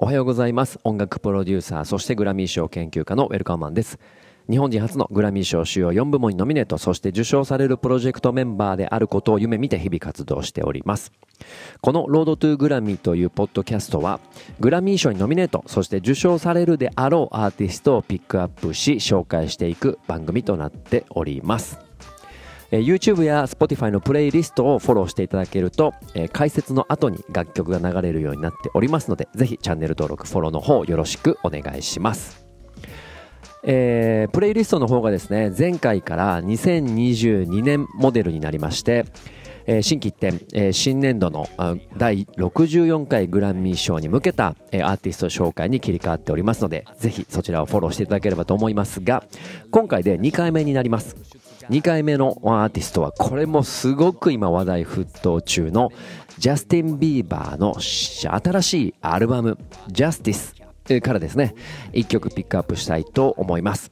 おはようございます。音楽プロデューサーそしてグラミー賞研究家のウェルカーマンです。日本人初のグラミー賞主要4部門にノミネートそして受賞されるプロジェクトメンバーであることを夢見て日々活動しております。このロードトゥグラミーというポッドキャストはグラミー賞にノミネートそして受賞されるであろうアーティストをピックアップし紹介していく番組となっております。えー YouTube や Spotify のプレイリストをフォローしていただけると、えー解説の後に楽曲が流れるようになっておりますのでぜひチャンネル登録フォローの方よろしくお願いします。えープレイリストの方がですね前回から2022年モデルになりまして、えー新規一点、えー新年度の第64回グラミー賞に向けた、えーアーティスト紹介に切り替わっておりますのでぜひそちらをフォローしていただければと思いますが今回で2回目になります。2回目のアーティストはこれもすごく今話題沸騰中のジャスティン・ビーバーの新しいアルバム「Justice」からですね。1曲ピックアップしたいと思います。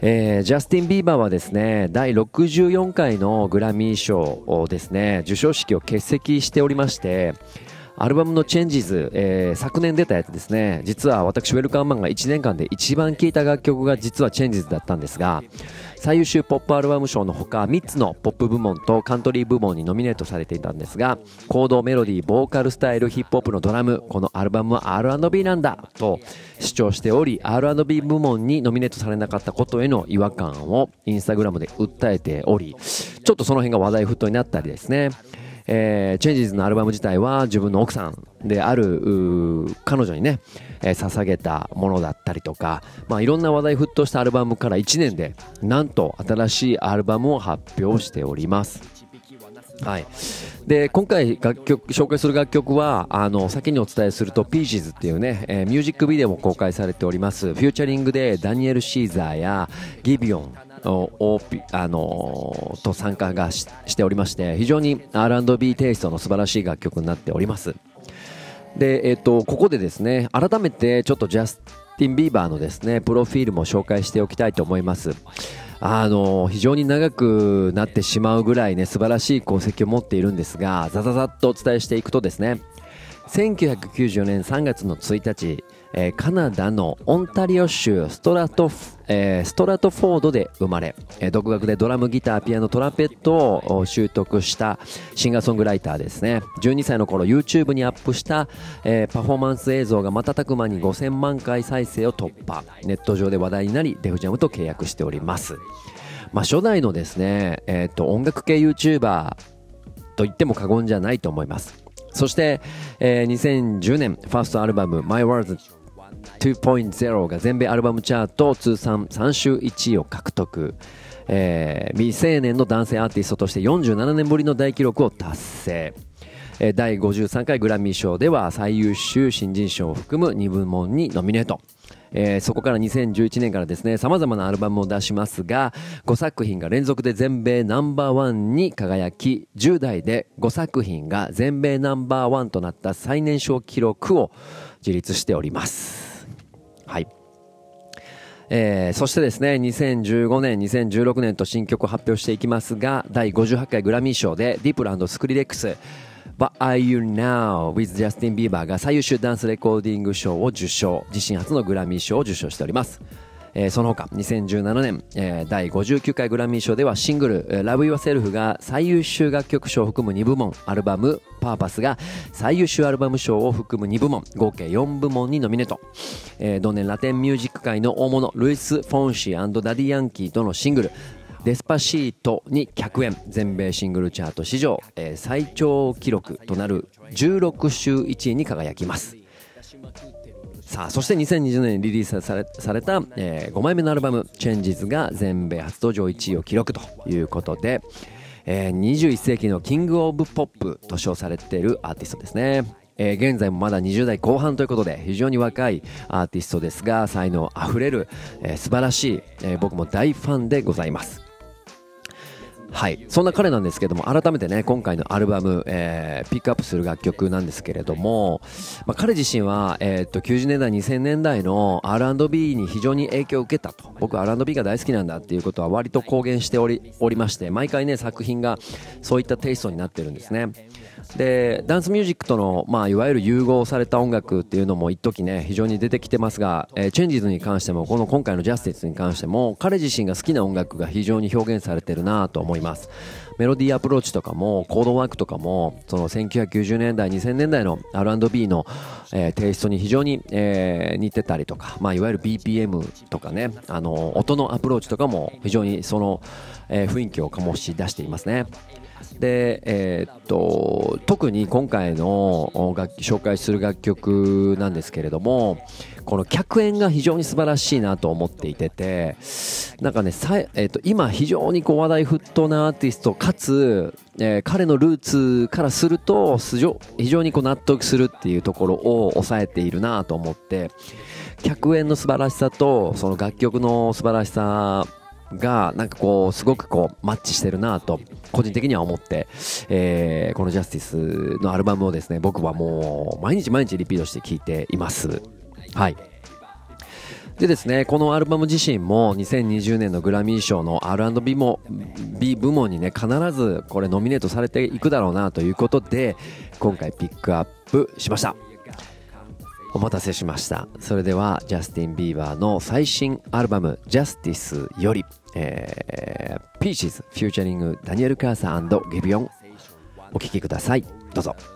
えージャスティン・ビーバーはですね第64回のグラミー賞をですね授賞式を欠席しておりましてアルバムの「チェンジズ、えー昨年出たやつですね。実は私ウェルカーマンが1年間で一番聴いた楽曲が実は「チェンジズだったんですが最優秀ポップアルバム賞のほか3つのポップ部門とカントリー部門にノミネートされていたんですが行動メロディーボーカルスタイルヒップホップのドラムこのアルバムは R&B なんだと主張しており R&B 部門にノミネートされなかったことへの違和感をインスタグラムで訴えておりちょっとその辺が話題沸騰になったりですね。えー、チェンジーズのアルバム自体は自分の奥さんである彼女にね、えー捧げたものだったりとか、まあ、いろんな話題沸騰したアルバムから1年でなんと新しいアルバムを発表しております。はい、で今回楽曲紹介する楽曲はあの先にお伝えすると「Peaches」っていうね、えーミュージックビデオも公開されておりますフューチャリングでダニエル・シーザーやギビオンををピあのと参加がししておりまして非常に R&B テイストの素晴らしい楽曲になっておりますで、えっとここでですね改めてちょっとジャスティン・ビーバーのですねプロフィールも紹介しておきたいと思いますあの非常に長くなってしまうぐらいね素晴らしい功績を持っているんですがざざざっとお伝えしていくとですね1994年3月の1日、えーカナダのオンタリオ州ストラトフ、えーストラトフォードで生まれ、えー独学でドラムギターピアノトラペットを習得したシンガーソングライターですね。12歳の頃 YouTube にアップした、えーパフォーマンス映像が瞬く間に5000万回再生を突破。ネット上で話題になりデフジャムと契約しております。まあ、初代のですね、えー、と音楽系 YouTuber と言っても過言じゃないと思います。そして、えー2010年ファーストアルバム「My World 2.0」が全米アルバムチャート通算3週1位を獲得、えー未成年の男性アーティストとして47年ぶりの大記録を達成。えー第53回グラミー賞では最優秀新人賞を含む2部門にノミネート。えーそこから2011年からですね様々なアルバムを出しますが5作品が連続で全米ナンバーワンに輝き10代で5作品が全米ナンバーワンとなった最年少記録を樹立しております。はい。えーそしてですね2015年2016年と新曲を発表していきますが第58回グラミー賞でディープランドスクリレックス But Are You Now? With Justin Bieber が最優秀ダンスレコーディング賞を受賞。自身初のグラミー賞を受賞しております。えーその他2017年、えー第59回グラミー賞ではシングル「Love Yourself」が最優秀楽曲賞を含む2部門アルバム「パーパスが最優秀アルバム賞を含む2部門合計4部門にノミネート、えー同年ラテンミュージック界の大物ルイス・フォンシーダディ・ヤンキーとのシングル「デスパシート」に100円全米シングルチャート史上、えー最長記録となる16週1位に輝きますさあそして2020年にリリースされされた、え5枚目のアルバム「Changes」が全米初登場1位を記録ということで、えー21世紀のキング・オブ・ポップと称されているアーティストですね。えー現在もまだ20代後半ということで非常に若いアーティストですが才能あふれる、えー素晴らしい、えー僕も大ファンでございます。はい、そんな彼なんですけども改めてね今回のアルバム、えーピックアップする楽曲なんですけれども、まあ、彼自身は、えーっと90年代2000年代の R&B に非常に影響を受けたと。僕 R&B が大好きなんだっていうことは割と公言しておりおりまして毎回ね作品がそういったテイストになってるんですね。でダンスミュージックとの、まあ、いわゆる融合された音楽っていうのも一時ね非常に出てきてますが、えー、 Changes に関してもこの今回の Justice に関しても彼自身が好きな音楽が非常に表現されてるなと思います。メロディーアプローチとかもコードワークとかもその1990年代2000年代の R&B の、えー、テイストに非常に、えー、似てたりとか、まあ、いわゆる BPM とかねあの音のアプローチとかも非常にその、えー、雰囲気を醸し出していますね。で、えー、っと特に今回の楽紹介する楽曲なんですけれどもこの客演が非常に素晴らしいなと思っていててなんかねさ、えー、と今非常にこう話題沸騰なアーティストかつ、えー、彼のルーツからすると非常にこう納得するっていうところを抑えているなと思って客演の素晴らしさとその楽曲の素晴らしさがなんかこうすごくこうマッチしてるなと個人的には思って、えー、このジャスティスのアルバムをですね僕はもう毎日毎日リピートして聴いています。はい。でですねこのアルバム自身も2020年のグラミー賞の R&B も B 部門にね必ずこれノミネートされていくだろうなということで今回ピックアップしました。お待たせしました。それではジャスティン・ビーバーの最新アルバム「ジャスティスより、えー、ピーチズフューチャリングダニエル・カーサーギビオンお聴きください。どうぞ。